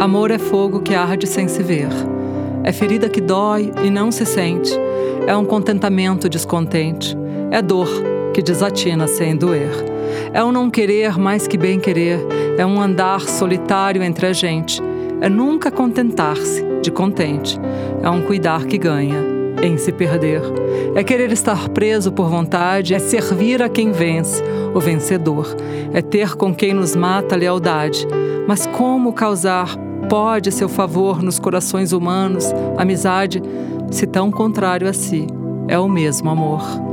Amor é fogo que arde sem se ver. É ferida que dói e não se sente. É um contentamento descontente. É dor que desatina sem doer. É um não querer mais que bem querer. É um andar solitário entre a gente. É nunca contentar-se de contente. É um cuidar que ganha em se perder. É querer estar preso por vontade, é servir a quem vence, o vencedor. É ter com quem nos mata lealdade. Mas como causar pode seu favor nos corações humanos, amizade, se tão contrário a si é o mesmo amor?